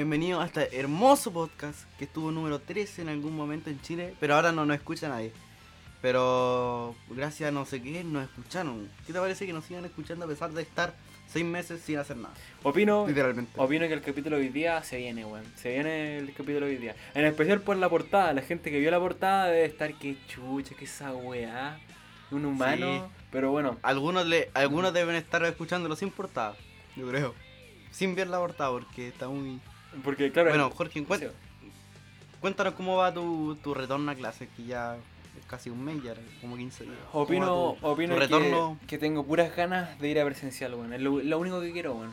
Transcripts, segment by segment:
Bienvenido a este hermoso podcast que estuvo número 13 en algún momento en Chile, pero ahora no nos escucha nadie. Pero gracias a no sé qué nos escucharon. ¿Qué te parece que nos sigan escuchando a pesar de estar seis meses sin hacer nada? Opino, Literalmente. opino que el capítulo de hoy día se viene, weón. Se viene el capítulo de hoy día. En especial por la portada. La gente que vio la portada debe estar que chucha, que esa weá. Un humano. Sí. Pero bueno, Algunos le, algunos deben estar escuchándolo sin portada, yo creo. Sin ver la portada porque está muy... porque claro. Bueno, Jorge, cuéntanos cómo va tu, tu retorno a clases, que ya es casi un mes, ya como 15 días. ¿Cómo Opino, tu- opino tu que, retorno? que tengo puras ganas de ir a presencial, weón. Es lo, lo único que quiero, weón.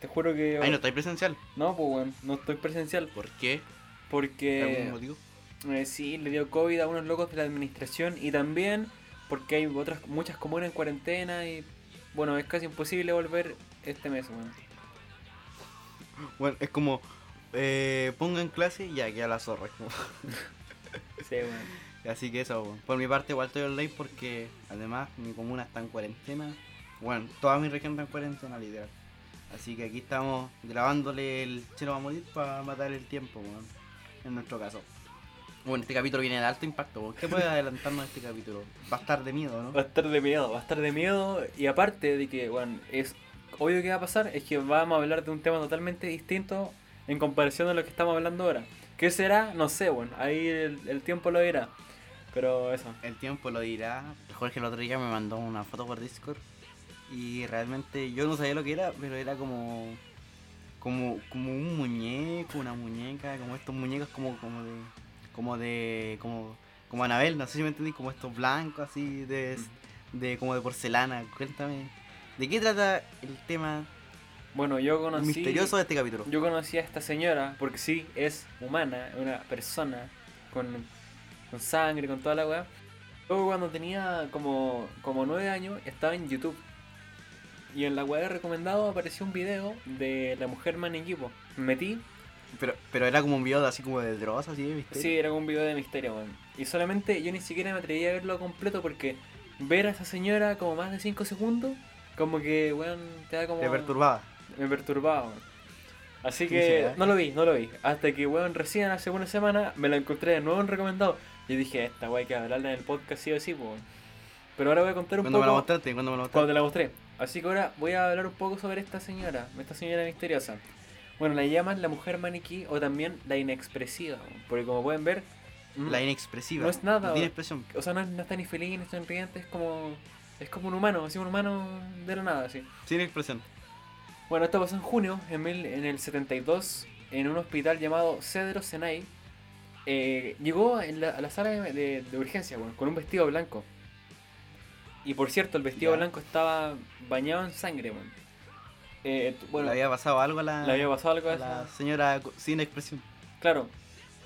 Te juro que. Ay, no estáis presencial. No, pues, weón. No estoy presencial. ¿Por qué? Porque. ¿Algún motivo? Eh, sí, le dio COVID a unos locos de la administración y también porque hay otras muchas comunas en cuarentena y bueno, es casi imposible volver este mes, weón. Bueno, es como, eh, pongan clase y ya queda la zorra. Sí, weón. Así que eso, bueno. por mi parte igual estoy online porque además mi comuna está en cuarentena. Bueno, toda mi región está en cuarentena, literal. Así que aquí estamos grabándole el Chelo va a morir para matar el tiempo, weón. En nuestro caso. Bueno, este capítulo viene de alto impacto. ¿Qué puede adelantarnos de este capítulo? Va a estar de miedo, ¿no? Va a estar de miedo, va a estar de miedo y aparte de que, bueno, es obvio que va a pasar, es que vamos a hablar de un tema totalmente distinto en comparación a lo que estamos hablando ahora. ¿Qué será? No sé, bueno, ahí el, el tiempo lo dirá. Pero eso. El tiempo lo dirá. Jorge el otro día me mandó una foto por Discord y realmente yo no sabía lo que era, pero era como como como un muñeco, una muñeca, como estos muñecos como como de como de como como Anabel, no sé si me entendí, como estos blancos así de, de como de porcelana. Cuéntame, ¿de qué trata el tema Bueno, yo conocí... misterioso de este capítulo? Yo conocí a esta señora, porque sí, es humana, es una persona con, con sangre, con toda la weá. Luego cuando tenía como, como 9 años, estaba en YouTube. Y en la weá de recomendado apareció un video de la mujer maniquipo. Me metí, Pero pero era como un video de así como de drogas así, ¿viste? sí, era como un video de misterio, weón. Y solamente yo ni siquiera me atreví a verlo completo porque ver a esa señora como más de 5 segundos, como que, weón, te da como... Te perturbaba. me perturbaba. weón. Así Sí, que ¿eh? no lo vi, no lo vi. Hasta que, weón, recién hace una semana me la encontré de nuevo en recomendado. Y dije, esta wey hay que hablarla en el podcast sí o sí, weón. Pero ahora voy a contar un ¿Cuándo me la poco mostraste? ¿Cuándo me la cuando mostraste? te la mostré. Así que ahora voy a hablar un poco sobre esta señora, esta señora misteriosa. Bueno, la llaman la mujer maniquí o también la inexpresiva, weón. porque como pueden ver, La inexpresiva. No es nada, No tiene weón. expresión. o sea, no, no está ni feliz ni sonriente, es como es como un humano, así un humano de la nada, así. Sin expresión. Bueno, esto pasó en junio, en, mil- en el 72, en un hospital llamado Cedro Senay. Eh, llegó en la- a la sala de, de- de urgencia, bueno, con un vestido blanco. Y por cierto, el vestido blanco estaba bañado en sangre, bueno. Eh, bueno, ¿Le había pasado algo a la, le había pasado algo a a la señora sin expresión? Claro.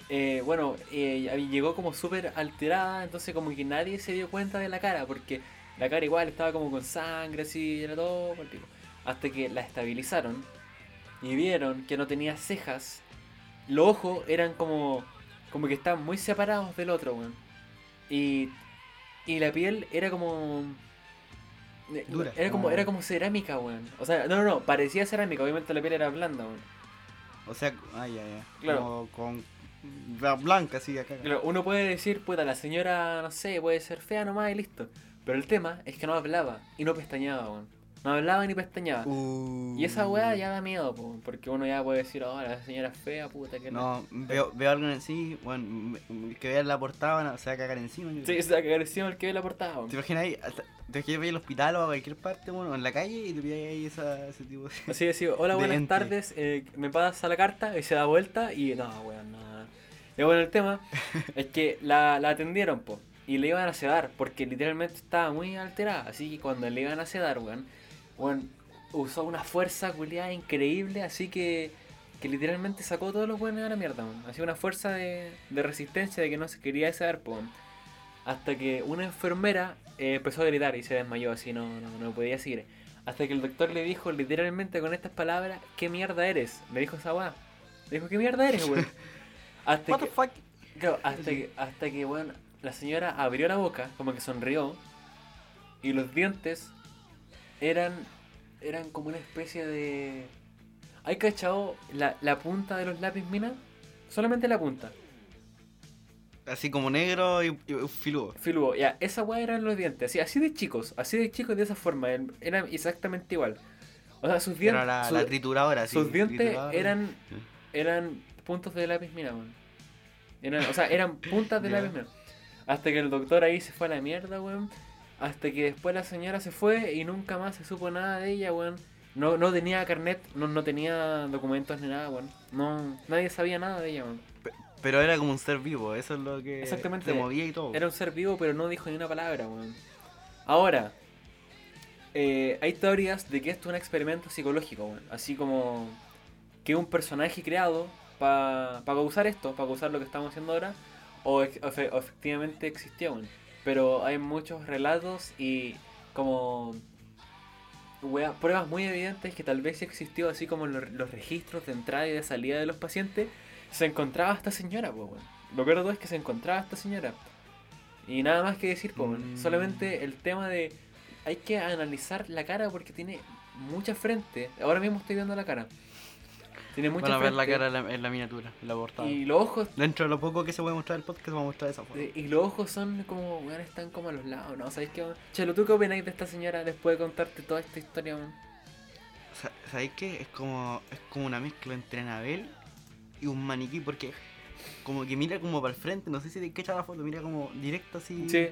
Eh, bueno, eh, llegó como súper alterada, entonces como que nadie se dio cuenta de la cara, porque la cara igual estaba como con sangre, así, era todo por el pico. Hasta que la estabilizaron y vieron que no tenía cejas. Los ojos eran como, como que estaban muy separados del otro, weón. Y, y la piel era como... Dura, Era como, como- era como cerámica, weón. O sea, no, no, no, parecía cerámica, obviamente la piel era blanda, weón. O sea, ay, ay, ay. Claro. Como con bla- blanca, así acá. Claro, uno puede decir, puta, la señora, no sé, puede ser fea nomás y listo. Pero el tema es que no hablaba y no pestañaba, weón. No hablaba ni pestañaba. Uh. Y esa weá ya da miedo, po, porque uno ya puede decir, oh, la señora es fea, puta, que No, veo, veo algo en sí, bueno, m- que vea la portada, no, se va a cagar encima. yo Sí, se va a cagar encima el que ve la portada, weón. ¿Te imaginas ahí? hasta- Te imaginas ahí al hospital o a cualquier parte, bueno, en la calle y te pillas ahí esa, ese tipo de... Así decir, hola, buenas ente. tardes, eh, me pasa la carta y se da vuelta y no, weón, no. Y bueno, el tema es que la, la atendieron, po, y le iban a sedar, porque literalmente estaba muy alterada. Así que cuando le iban a sedar, weón, weón, usó una fuerza culiada increíble, así que, que literalmente sacó todos los buenos a la mierda, weón. Hacía una fuerza de, de resistencia de que no se quería sedar, weón. Hasta que una enfermera eh, empezó a gritar y se desmayó, así no, no, no podía seguir. Hasta que el doctor le dijo literalmente con estas palabras, ¿qué mierda eres? Le dijo esa weá. Le dijo, ¿qué mierda eres, weón? Hasta What que, the fuck? claro, hasta que, hasta que, weón, la señora abrió la boca, como que sonrió, y los dientes eran, eran como una especie de... ¿Hay cachado la, la punta de los lápiz mina? Solamente la punta. Así como negro y, y filudo. Filudo, ya, esa weá eran los dientes, así, así de chicos, así de chicos de esa forma, er- eran exactamente igual. O sea, sus dientes, la, su- la trituradora, sí. sus dientes trituradora. eran, eran puntos de lápiz weón. Eran, o sea, eran puntas de lápiz mina. Hasta que el doctor ahí se fue a la mierda, weón. Hasta que después la señora se fue y nunca más se supo nada de ella, weón. No, no tenía carnet, no, no tenía documentos ni nada, weón. No, nadie sabía nada de ella, weón. Pero era como un ser vivo, eso es lo que Exactamente. se movía y todo. Era un ser vivo, pero no dijo ni una palabra, weón. Ahora, eh, hay teorías de que esto es un experimento psicológico, weón. Así como que un personaje creado para causar esto, para causar lo que estamos haciendo ahora, o, efectivamente existió. Pero hay muchos relatos y como wea- pruebas muy evidentes que tal vez existió, así como los, los registros de entrada y de salida de los pacientes, se encontraba esta señora, pues, weón. Lo peor de todo es que se encontraba esta señora. Y nada más que decir, pues. Mm. Solamente el tema de. Hay que analizar la cara porque tiene mucha frente. Ahora mismo estoy viendo la cara. Tiene mucha Van a ver la cara en la, en la miniatura, en la portada. Y los ojos. Dentro de lo poco que se puede mostrar el podcast, vamos a mostrar esa foto. Y los ojos son como, weón, están como a los lados, ¿no? ¿Sabéis qué? Chelo, ¿tú qué opináis de esta señora después de contarte toda esta historia? Sa- ¿Sabéis qué? Es como, es como una mezcla entre Anabel y un maniquí, porque como que mira como para el frente, no sé si te cachas la foto, mira como directo así. Sí.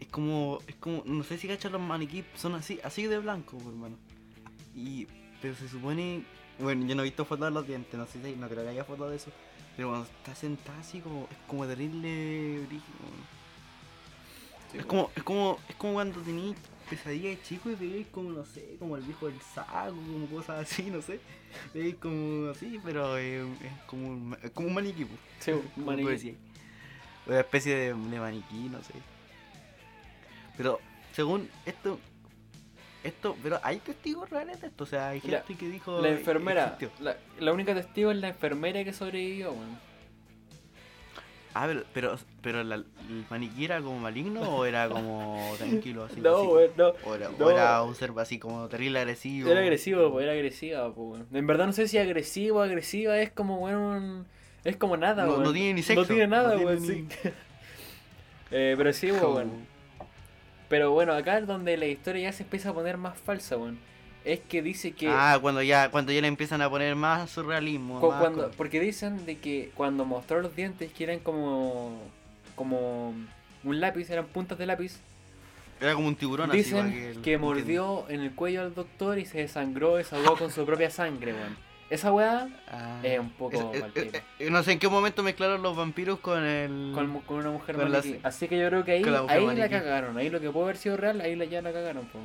Es como, es como, no sé si cachas los maniquí, son así, así de blanco, hermano. Y, pero se supone, bueno, yo no he visto fotos de los dientes, no sé si, no creo que haya fotos de eso. Pero cuando está sentada así como, es como terrible brígido. Sí, Es como, es como, es como cuando tenías pesadilla de chico y veíais como, no sé, como el viejo del saco, como cosas así, no sé. Veíais como así, pero eh, es como un, es como un maniquí, pues. Sí, un maniquí. Una especie de, de maniquí, no sé. Pero, según esto, esto, pero hay testigos reales de esto, o sea, hay La- gente que dijo La enfermera, la, la única testigo es la enfermera que sobrevivió, weón. Ah, pero, pero, pero la- el maniquí era como maligno o era como tranquilo así. No, weón, no. O era, o era un ser así como terrible agresivo. Era agresivo, pues, era agresiva, pues. En verdad no sé si agresivo o agresiva es como, weón, es como nada, No- weón. no tiene ni sexo, No tiene nada, no tiene weón, ni- sí. eh, pero sí, weón. Pero bueno, acá es donde la historia ya se empieza a poner más falsa, weón. Es que dice que... Ah, cuando ya, cuando ya le empiezan a poner más surrealismo. cu- más cuando, cosas. porque dicen de que cuando mostró los dientes que eran como... Como un lápiz, eran puntas de lápiz. Era como un tiburón así. Dicen para que, el- mordió en el cuello al doctor y se desangró, desahogó con su propia sangre, weón. Esa weá Ah. es un poco Es- eh, pico. eh, eh, no sé en qué momento mezclaron los vampiros con el. con, una mujer Con la maniquí. Así que yo creo que ahí, la ahí la cagaron. Ahí lo que puede haber sido real, ahí la, ya la cagaron. po.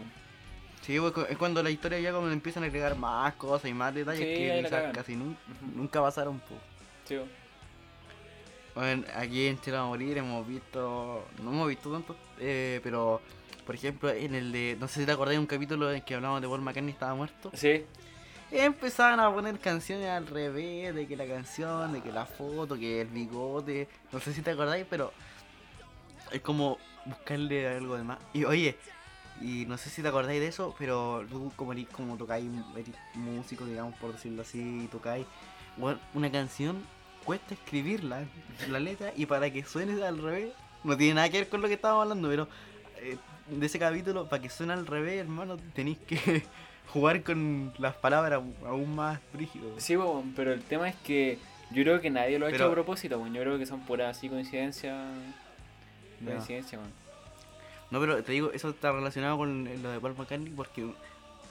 Sí, pues, es cuando la historia ya como empiezan a agregar más cosas y más detalles Sí, que quizás casi nun- Ujú. nunca pasaron. Pues. Sí, po. Bueno, aquí en Chile a morir hemos visto, no hemos visto tanto, eh, pero por ejemplo en el de, no sé si te acordás de un capítulo en que hablamos de Paul McCartney estaba muerto, Sí, empezaban a poner canciones al revés, de que la canción, de que la foto, que el bigote, no sé si te acordáis, pero es como buscarle algo de más. Y oye, y no sé si te acordáis de eso, pero tú como, eres- como tocáis, eres músico, digamos, por decirlo así, tocáis bueno, una canción, cuesta escribirla, la letra, y para que suene al revés, no tiene nada que ver con lo que estábamos hablando, pero eh, de ese capítulo, para que suene al revés, hermano, tenéis que jugar con las palabras aún más brígidos. sí, po, pero el tema es que yo creo que nadie lo ha hecho a propósito. weón. Yo creo que son puras así coincidencias. Ya. Coincidencia, weón. No, pero te digo, eso está relacionado con lo de Paul McCartney porque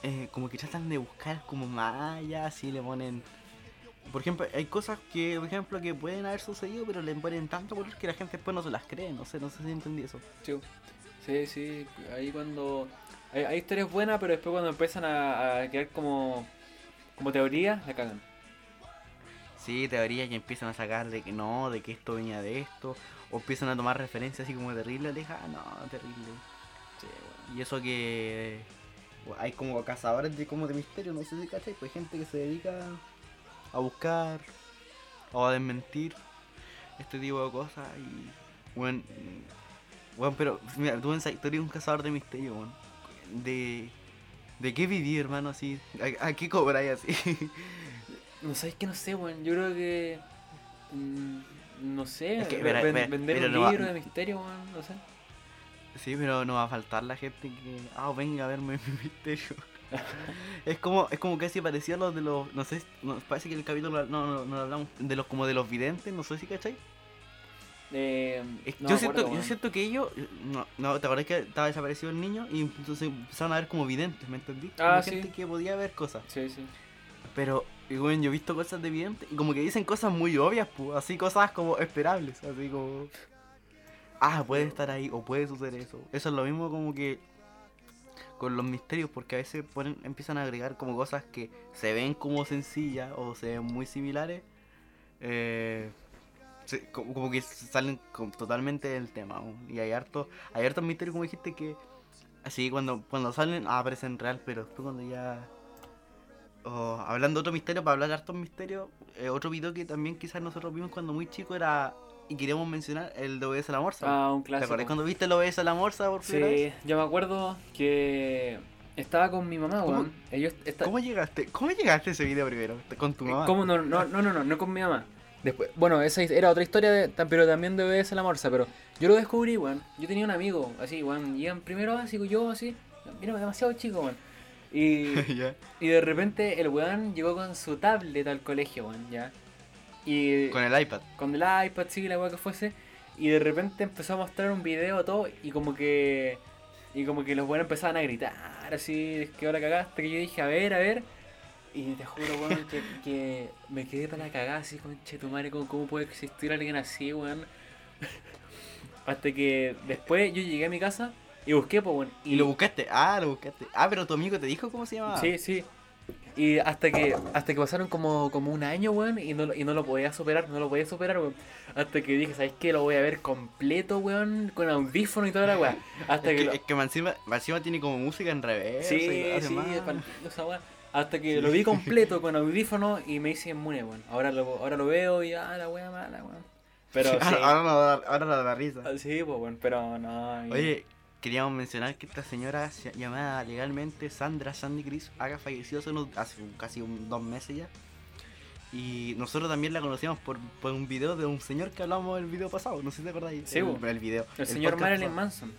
eh, como que tratan de buscar como más allá, así le ponen... Por ejemplo, hay cosas que, por ejemplo, que pueden haber sucedido, pero le ponen tanto color que la gente después no se las cree, no sé, no sé si entendí eso. Sí, sí, sí, ahí cuando... Hay, hay historias buenas, pero después cuando empiezan a, a quedar como, como teorías, la cagan. Sí, teorías que empiezan a sacar de que no, de que esto venía de esto, o empiezan a tomar referencias así como terrible, lejana, no, terrible. Sí. Y eso que hay como cazadores de como de misterio, no sé si cachai, pues hay gente que se dedica a buscar o a desmentir este tipo de cosas y bueno, bueno pero mira, tú en historia de un cazador de misterio, weón, de ¿De qué viví, hermano, así? ¿A, a qué cobráis así? No sabes que no sé, weón. Yo creo que. mm, no sé. Es que, ve- mira, ven- mira, vender mira, un no va- libro de misterio, weón. No sé. Sí, pero no va a faltar la gente que. Ah, venga a verme mi misterio. es como es como casi parecido a los de los. No sé, no, parece que el capítulo no, no, no hablamos de los como de los videntes, no sé si cachai. Eh, no yo, siento, acuerdo, yo siento que ellos. No, no, ¿te acuerdas que estaba desaparecido el niño? Y entonces empezaron a ver como videntes, ¿me entendí? Ah, Como sí. gente que podía ver cosas. Sí, sí. Pero, y bueno, yo he visto cosas de videntes y como que dicen cosas muy obvias, pues, así cosas como esperables, así como... Ah, puede estar ahí o puede suceder eso. Eso es lo mismo como que con los misterios, porque a veces ponen, empiezan a agregar como cosas que se ven como sencillas o se ven muy similares. eh, se- como, como que salen como totalmente del tema. Y hay harto, hay hartos misterios como dijiste que así cuando, cuando salen ah, aparecen real, pero después cuando ya o hablando de otro misterio, para hablar de hartos misterios, eh, otro video que también quizás nosotros vimos cuando muy chico era, y queríamos mencionar, el de Obedece a la Morsa. Ah, un ¿Te clásico. acuerdas cuando viste el Obedece a la Morsa por primera vez? Sí, yo me acuerdo que estaba con mi mamá, ¿Cómo- weón. Ellos esta- ¿Cómo llegaste? ¿Cómo llegaste a ese video primero? Con tu mamá. ¿Cómo? No, no, no, no, no, no con mi mamá. Después, bueno, esa era otra historia, de, pero también de a la morsa, pero yo lo descubrí, weón. Yo tenía un amigo, así, weón, iban primero así, yo así, mira, demasiado chico, weón. Y, y de repente el weón llegó con su tablet al colegio, weón, ya. Y Con el iPad. con el iPad, sí, la weá que fuese. Y de repente empezó a mostrar un video todo y como que. Y como que los buenos empezaban a gritar, así, que ahora cagaste, que yo dije, a ver, a ver. Y te juro, weón, que, que me quedé para la cagada así, conche tu madre, ¿cómo, cómo puede existir alguien así, weón? Hasta que después yo llegué a mi casa y busqué, pues, weón. Y lo buscaste. Ah, lo buscaste. Ah, pero tu amigo te dijo cómo se llamaba. Sí, sí. Y hasta que hasta que pasaron como, como un año, weón, y no, lo- y no lo podía superar, no lo podía superar, weón. Hasta que dije, ¿sabes qué? Lo voy a ver completo, weón, con audífono y toda la weá. Hasta Es que, que, lo- es que más encima tiene como música en revés. Sí, sí, más. weá. Hasta que Sí. lo vi completo con audífono y me hice inmune, weón. Ahora lo, ahora lo veo y ah, la weá mala, weón. Pero sí. ahora, ahora no da, ahora no da risa. Ah, Sí, pues, weón, pero no. y- Oye, queríamos mencionar que esta señora se- llamada legalmente Sandra Sandy Chris haga fallecido hace, unos- hace un- casi un, dos meses ya. Y nosotros también la conocíamos por, por un video de un señor que hablamos el video pasado, no sé si te acordáis. Sí, el, el video. el señor Marilyn pasado. Manson.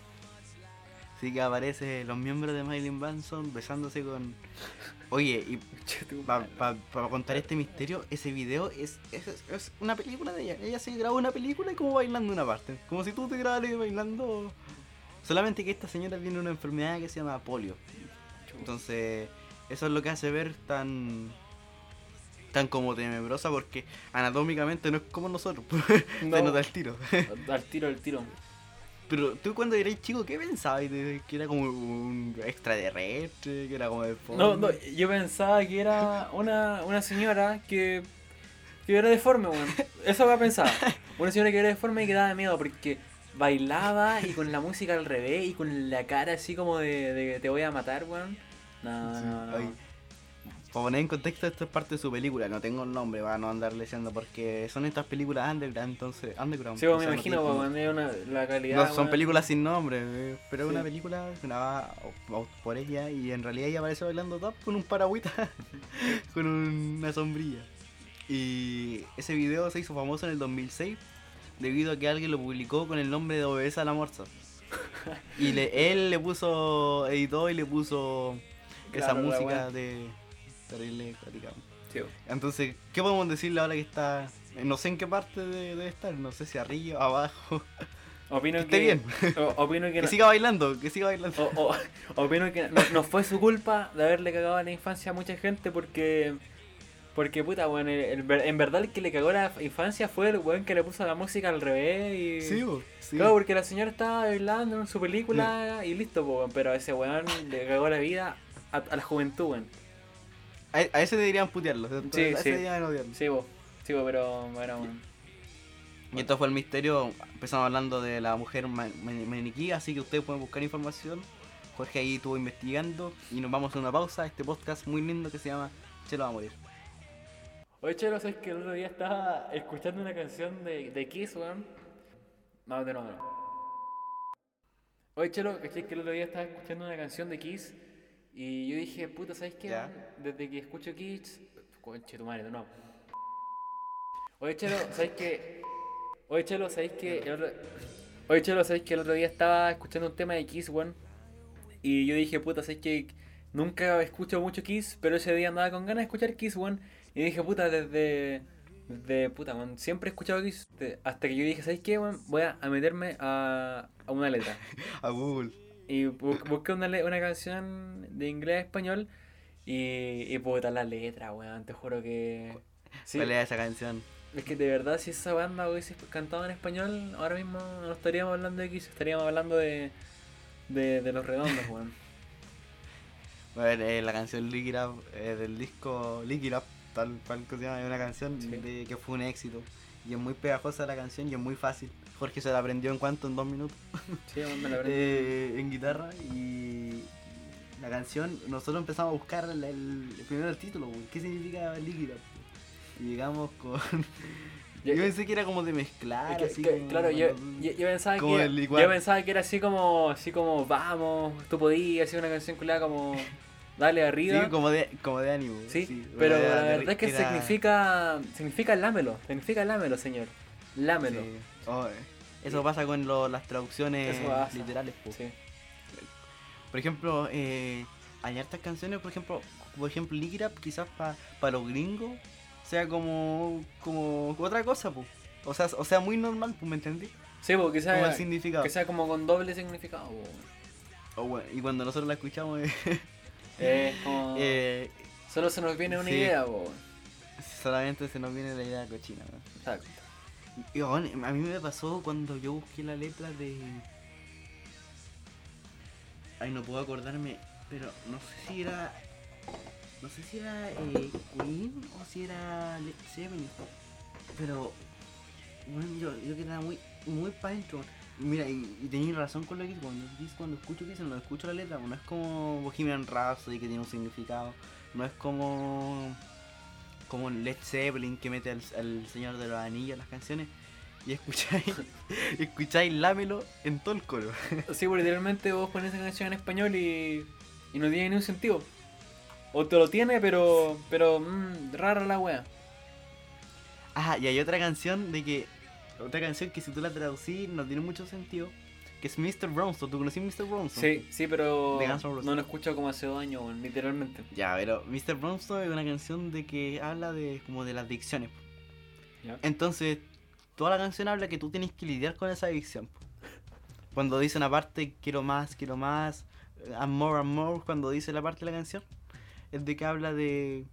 Sí, que aparece los miembros de Marilyn Manson besándose con. Oye, y para madre. contar este misterio, ese video es, es, es una película de ella. Ella se grabó una película y como bailando una parte. Como si tú te grabaras bailando. Solamente que esta señora tiene una enfermedad que se llama polio. Entonces, eso es lo que hace ver tan. tan como tenebrosa porque anatómicamente no es como nosotros. No. Se nota el tiro. Al tiro, al tiro. Pero tú cuando eras chico, ¿qué pensabas? ¿De que era como un extraterrestre? ¿Que era como de No, no, yo pensaba que era una, una señora que, que era deforme, weón. Eso me pensaba. Una señora que era deforme y que daba miedo porque bailaba y con la música al revés y con la cara así como de, de te voy a matar, weón. No, Sí, no, no. ay. Para poner en contexto, esto es parte de su película. No tengo el nombre, para no andar leyendo, porque son estas películas underground, entonces. Underground. Sí, pues, me imagino, weón, es una, la calidad. No, son películas sin nombre, eh, pero es Sí. una película grabada por ella y en realidad ella aparece bailando top con un paragüita, con una sombrilla. Y ese video se hizo famoso en el 2006 debido a que alguien lo publicó con el nombre de Obedece a la Morsa. Y le- él le puso, editó y le puso esa Claro, música de terrible. Sí, weón. Entonces, ¿qué podemos decirle ahora que está? No sé en qué parte de- debe estar, no sé si arriba, abajo. Opino Que que. esté bien. o- opino que. Que no- siga bailando, que siga bailando. O, o- opino que no, no fue su culpa de haberle cagado a la infancia a mucha gente porque. Porque puta, weón, ver- en verdad el que le cagó la infancia fue el weón que le puso la música al revés y. Sí, bo, sí. Claro, porque la señora estaba bailando en su película y listo, po, pero ese weón le cagó la vida a, a la juventud, weón. A, a ese deberían putearlo. Sí, a ese sí. deberían odiarlo. Sí, po, sí, po, pero, pero weón. Y esto fue el misterio. Empezamos hablando de la mujer ma- ma- maniquí, así que ustedes pueden buscar información. Jorge ahí estuvo investigando y nos vamos a una pausa. Este podcast muy lindo que se llama Chelo va a morir. Oye, Chelo, ¿sabes que el otro día estaba escuchando una canción de, de Kiss, weón? No, de nuevo, no. Oye, Chelo, ¿cachai que el otro día estaba escuchando una canción de Kiss? Y yo dije, puta, ¿sabes qué? Ya. Desde que escucho Kiss. Conche tu madre, no. Oye, Chelo, ¿sabes qué? Oye, Chelo, ¿sabes qué? El otro... Oye, Chelo, ¿sabes que el otro día estaba escuchando un tema de Kiss, weón? Y yo dije, puta, ¿sabes que Nunca escucho mucho Kiss, pero ese día andaba con ganas de escuchar Kiss, weón. Y dije, puta, desde. Desde, puta, weón. Siempre he escuchado Kiss. de- hasta que yo dije, ¿sabes qué, weón? Voy a, a meterme a, a una letra. A Google. Y bu- busqué una, le- una canción de inglés a español. Y, y puta, la letra, weón. Te juro que. Sí, ¿Cuál es esa canción? es que de verdad, si esa banda hubiese cantado en español, ahora mismo no estaríamos hablando de Kiss, estaríamos hablando de. de, de los redondos, weón. Bueno, eh, la canción Lick Up eh, del disco Lick It Up, tal cual que se llama, es una canción Sí. de, que fue un éxito. Y es muy pegajosa la canción y es muy fácil. Jorge se la aprendió en cuanto, en dos minutos, Sí, me la eh, en guitarra. Y la canción, nosotros empezamos a buscar el, el- primero el título, ¿qué significa Up? Y llegamos con... Yo pensé que era como de mezclar, que- así que- como- claro, yo, yo, yo pensaba que era, yo pensaba que era así como, así como, vamos, tú podías, así una canción culada como, dale arriba. Sí, como de, como de ánimo. Sí, pero la de- verdad es que era- significa, significa lámelo, significa lámelo, señor, lámelo. Sí. Oh, eh, eso pasa con lo- las traducciones literales. po. Sí. Por ejemplo, eh, hay hartas canciones, por ejemplo, por ejemplo, Lick It Up, quizás para los gringos sea como, como otra cosa, pues. O sea, o sea, muy normal, pues, ¿me entendí? Sí, porque Como el sea, significado. que sea como con doble significado. po. O bueno, y cuando nosotros la escuchamos, eh, como, eh, solo se nos viene una sí. idea, po. solamente se nos viene la idea cochina. ¿no? Exacto. Y bueno, a mí me pasó cuando yo busqué la letra de. Ay, no puedo acordarme, pero no sé si era. No sé si era eh, Queen o si era Led Zeppelin. Pero. Bueno, yo, yo que muy, muy pa' dentro. Mira, y, y tenéis razón con lo que dices, cuando, escucho que no escucho la letra, no es como Bohemian Rhapsody que tiene un significado, no es como como Led Zeppelin que mete al, al Señor de los Anillos las canciones y escucháis escucháis Lámelo en todo el coro. Sí, porque literalmente vos pones esa canción en español y, y no tiene ni un sentido. O te lo tiene, pero, pero, mmm, rara la wea. Ah, y hay otra canción de que otra canción que si tú la traducís no tiene mucho sentido, que es Mr. Brownstone. ¿Tú conocí Mr. Brownstone? Sí, sí, pero no lo escucho como hace dos años, literalmente. Ya, pero Mr. Brownstone es una canción de que habla de como de las adicciones. Entonces, toda la canción habla que tú tienes que lidiar con esa adicción. Cuando dice una parte, quiero más, quiero más, and more and more, cuando dice la parte de la canción, es de que habla de,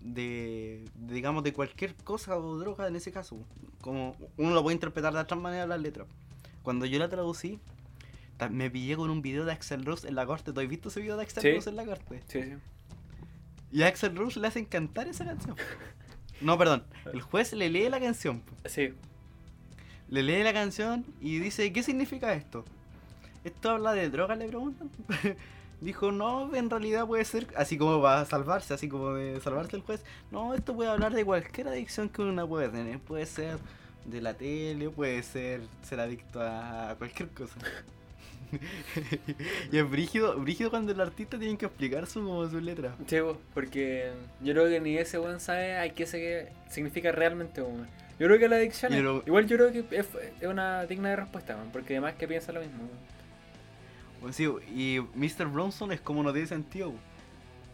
de, de, digamos, de cualquier cosa o droga en ese caso. Como uno lo puede interpretar de otras maneras las letras. Cuando yo la traducí, me pillé con un video de Axel Rose en la corte. ¿Tú has visto ese video de Axel Sí. Rose en la corte? Sí, sí. Y a Axel Rose le hacen cantar esa canción. No, perdón. El juez le lee la canción. Sí, Le lee la canción y dice, ¿qué significa esto? ¿Esto habla de droga? Le preguntan. Dijo, no, en realidad puede ser, así como va a salvarse, así como de salvarse el juez. No, esto puede hablar de cualquier adicción que una puede tener. Puede ser de la tele, puede ser ser adicto a cualquier cosa. y es brígido, brígido cuando el artista tiene que explicar su, como su letra. sí, po, porque yo creo que ni ese weón sabe a qué se significa realmente, weón. Yo creo que la adicción, es- lo- igual yo creo que es, es una digna de respuesta, weón, porque además que piensa lo mismo. weón. Pues sí, y Mr. Bronson es como no tiene sentido.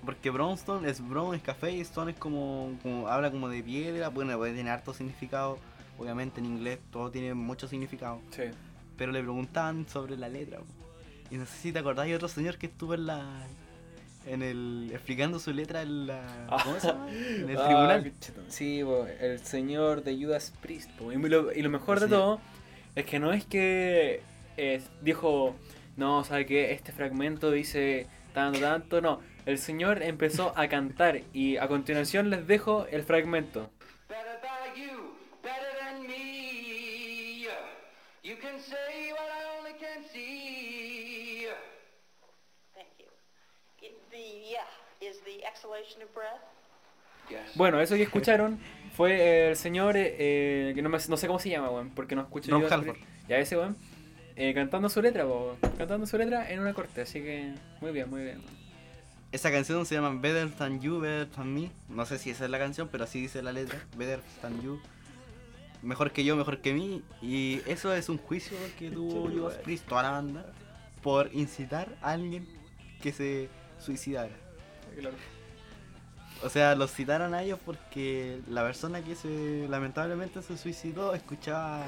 Porque Brownstone es brown, es café, y Stone es como, como habla como de piedra, bueno, puede tener harto significado, obviamente en inglés todo tiene mucho significado. Sí. Pero le preguntaban sobre la letra. po. Y no sé si te acordás de otro señor que estuvo en la en el explicando su letra en la ¿cómo se llama? En el Ah, tribunal. chetón. Sí, po, el señor de Judas Priest. po. Y lo, y lo mejor de Sí. todo es que no es que eh, dijo, no, ¿sabe qué? Este fragmento dice tanto, tanto, no. El señor empezó a cantar y a continuación les dejo el fragmento. You can say what I only can see. Thank you. It, the yeah is the exhalation of breath. Yes. Bueno, eso que escucharon fue el señor, eh, eh, que no, me- no sé cómo se llama, weón, porque no escucho Ron Judas Halford. Ya ese, weón, eh, cantando su letra, weón, cantando su letra en una corte, así que muy bien, muy bien. weón. esa canción se llama Better Than You, Better Than Me. No sé si esa es la canción, pero así dice la letra. Better Than You. Mejor que yo, mejor que mí. Y eso es un juicio que tuvo Judas Priest, toda la banda, por incitar a alguien que se suicidara. Claro. O sea, los citaron a ellos porque la persona que se lamentablemente se suicidó escuchaba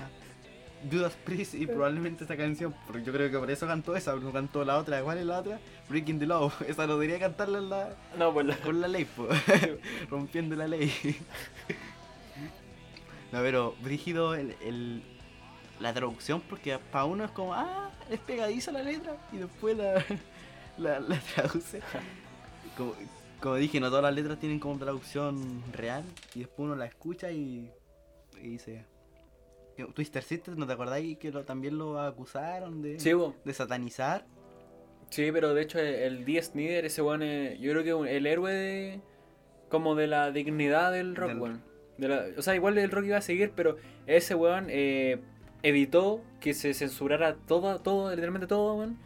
Judas Priest y probablemente esa canción. Porque yo creo que por eso cantó esa, no cantó la otra. ¿Cuál es la otra? Breaking the Law. Esa no debería cantarla en la, No, pues la... con la ley, rompiendo la ley. No, pero brígido el, el- la traducción porque para uno es como, ah, es pegadiza la letra y después la, la, la traduce. Como, como dije, no todas las letras tienen como traducción real y después uno la escucha y, y dice... Twister Sister, ¿no te acordáis que lo, también lo acusaron de, Sí, de satanizar? Sí, pero de hecho el, el Dee Snider, ese weón, es- yo creo que el héroe de, como de la dignidad del rock, Del-. De la- o sea, igual el rock iba a seguir, pero ese weón eh, evitó que se censurara todo, todo, literalmente todo, weón.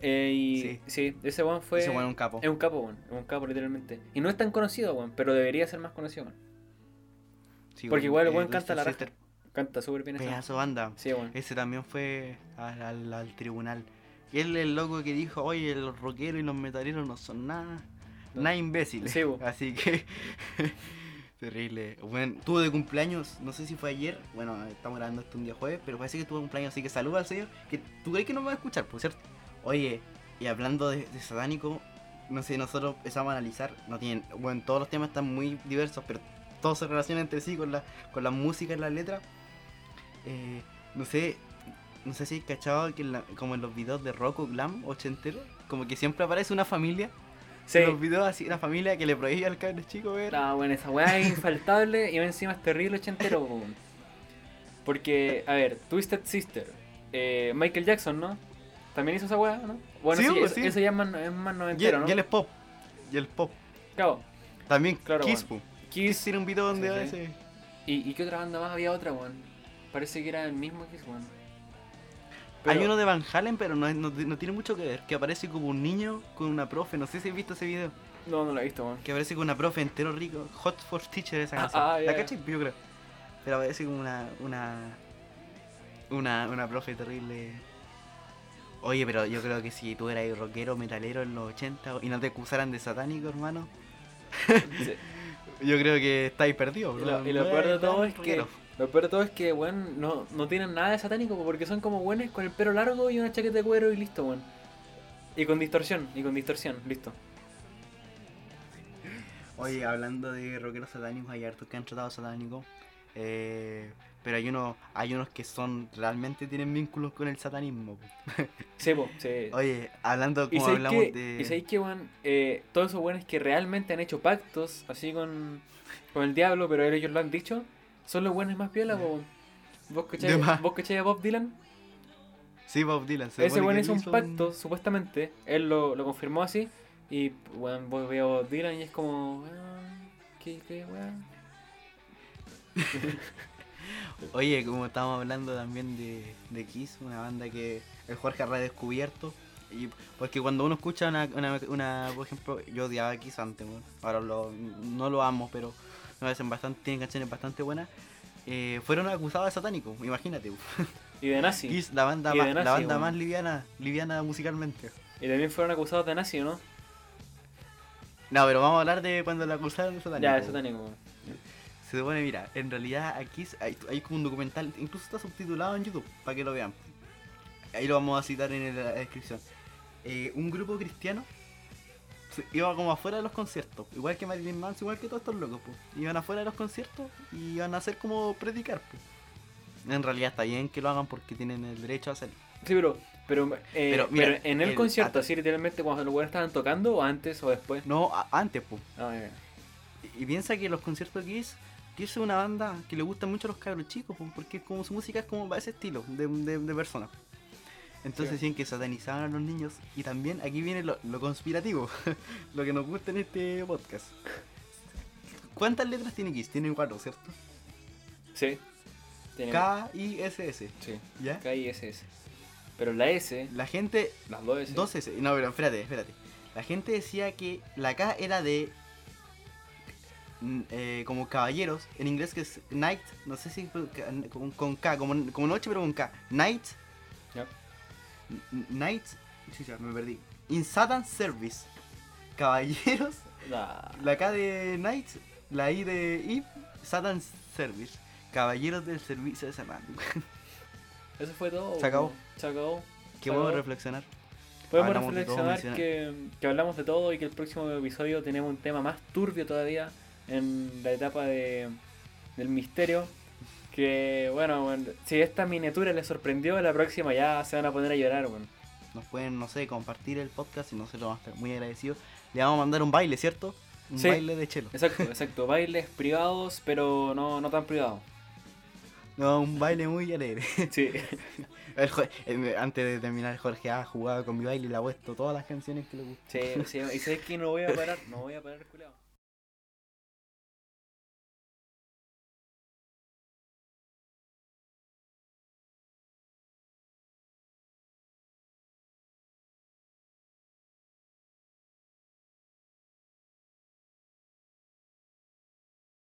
Eh, y Sí. sí. ese weón fue... Ese weón es un capo. Es un capo, weón. Es un capo, literalmente. Y no es tan conocido, weón, pero debería ser más conocido, weón. Sí, Porque igual el eh, weón canta la raja. Canta súper bien esa. Pedazo banda. Sí, weón. Ese también fue al, al- al tribunal. Y él el loco que dijo, oye, los rockeros y los metaleros no son nada, No. nada imbéciles. Sí. Así que, terrible. Bueno, tuvo de cumpleaños, no sé si fue ayer, bueno, estamos grabando esto un día jueves, pero parece que tuvo cumpleaños, así que saluda al señor, que tú crees que no me va a escuchar, por cierto. Oye, y hablando de, satánico, no sé, nosotros empezamos a analizar, no tienen, bueno, todos los temas están muy diversos, pero todos se relacionan entre sí con la, con la música y las letras. Eh, no sé, no sé si has cachado que en la- como en los videos de rock o glam ochentero, como que siempre aparece una familia. Sí. Los videos así, una familia que le prohíbe al cabro chico ver. No, bueno, esa weá es infaltable y encima es terrible ochentero. Porque, a ver, Twisted Sister, eh, Michael Jackson, ¿no? También hizo esa weá, ¿no? Bueno, Sí, sí, pues, eso, sí. eso ya es más, es más y, noventero, ¿no? y él es pop. Y el pop. Claro, También Claro, Kiss, bueno. Kiss tiene un video donde sí. ese. ¿Y, ¿Y qué otra banda más había otra, weón? Parece que era el mismo Kiss, weón. Hay uno de Van Halen, pero no, es- no, no tiene mucho que ver. Que aparece como un niño con una profe. No sé si has visto ese video. No, no lo he visto, weón. Que aparece con una profe entero rico. Hot for Teacher esa Ah, canción. ah, ya, ¿La ya. cachai? Yo creo. Pero aparece como una. Una. Una, una profe terrible. Oye, pero yo creo que si tú eras rockero, metalero en los 80 y no te acusaran de satánico, hermano, yo creo que estáis perdidos. Y lo, y lo peor de todo es que lo peor de todo es que weón no, no tienen nada de satánico po, porque son como buenos con el pelo largo y una chaqueta de cuero y listo, weón. Y con distorsión, y con distorsión, listo. Oye, hablando de rockeros satánicos, hay hartos que han tratado satánico. eh, pero hay unos, hay unos que son realmente tienen vínculos con el satanismo. Sí, po, sí. Oye, hablando como hablamos que, de. y sabéis que, weón, eh, todos esos weones que realmente han hecho pactos así con, con el diablo, pero ellos lo han dicho, son los buenos más piola, po. ¿Vos De cachai, más. ¿Vos cachai a Bob Dylan? Sí, Bob Dylan. se Ese que hizo un pacto, supuestamente. Él lo, lo confirmó así. Y, weón, vos veo a Bob Dylan y es como, weón, ¿qué, qué, weón? Oye, como estábamos hablando también de, de Kiss, una banda que el Jorge ha redescubierto. Y porque cuando uno escucha una, una, una- por ejemplo, yo odiaba a Kiss antes, weón. ahora lo- no lo amo, pero me parecen bastante, tienen canciones bastante buenas. Eh, fueron acusados de satánico, imagínate. Y de nazi. Kiss, la banda, Y de más, nazi, la banda weón. más liviana, liviana musicalmente. Y también fueron acusados de nazi, ¿o ¿no? No, pero vamos a hablar de cuando la acusaron de satánico. Ya, de satánico. Se supone, mira, en realidad aquí hay, hay como un documental, incluso está subtitulado en YouTube, para que lo vean. Ahí lo vamos a citar en la descripción. Eh, un grupo cristiano iba como afuera de los conciertos, igual que Marilyn Manson, igual que todos estos locos, pues. Iban afuera de los conciertos y iban a hacer como predicar, pues. En realidad está bien que lo hagan porque tienen el derecho a hacerlo. Sí, pero, pero, eh, Pero, pero, mira, en el, el- concierto, así literalmente cuando los weones estaban tocando, o antes o después. No, antes, pues. Ah, ya. Y piensa que los conciertos de Kiss, Kiss es una banda que le gustan mucho a los cabros chicos, po, porque como su música es como para ese estilo de, de, de personas. Entonces Sí. decían que satanizaban a los niños. Y también aquí viene lo, lo conspirativo, lo que nos gusta en este podcast. ¿Cuántas letras tiene Kiss? Tiene cuatro, ¿cierto? Sí. K-I-S-S. Sí. ¿Ya? K y S S. Pero la S, La gente... las dos S. Dos S. No, pero espérate, espérate. La gente decía que la K era de. mm, eh, como caballeros, en inglés que es night, no sé si con, con K, como, como noche pero con K. Night. Ya. N- Night. Sí, ya, me perdí. In Satan Service. Caballeros. Nah. La K de Night, la I de Eve, Satan Service. Caballeros del servicio de Satán. Eso fue todo. Se acabó. Se acabó. ¿Qué podemos reflexionar? Podemos Hablamos de todo, reflexionar que, que hablamos de todo y que el próximo episodio tenemos un tema más turbio todavía en la etapa de, del misterio. Que bueno, bueno, si esta miniatura les sorprendió, la próxima ya se van a poner a llorar, bueno. Nos pueden, no sé, compartir el podcast y nosotros vamos a estar muy agradecidos. Le vamos a mandar un baile, ¿cierto? Un Sí. baile de chelo. Exacto, exacto. Bailes privados, pero no, no tan privados. No, un baile muy alegre. Sí. El antes de terminar, Jorge ha jugado con mi baile y le ha puesto todas las canciones que le gustan. Sí, sí. Y sabes que no voy a parar, no voy a parar, culiao.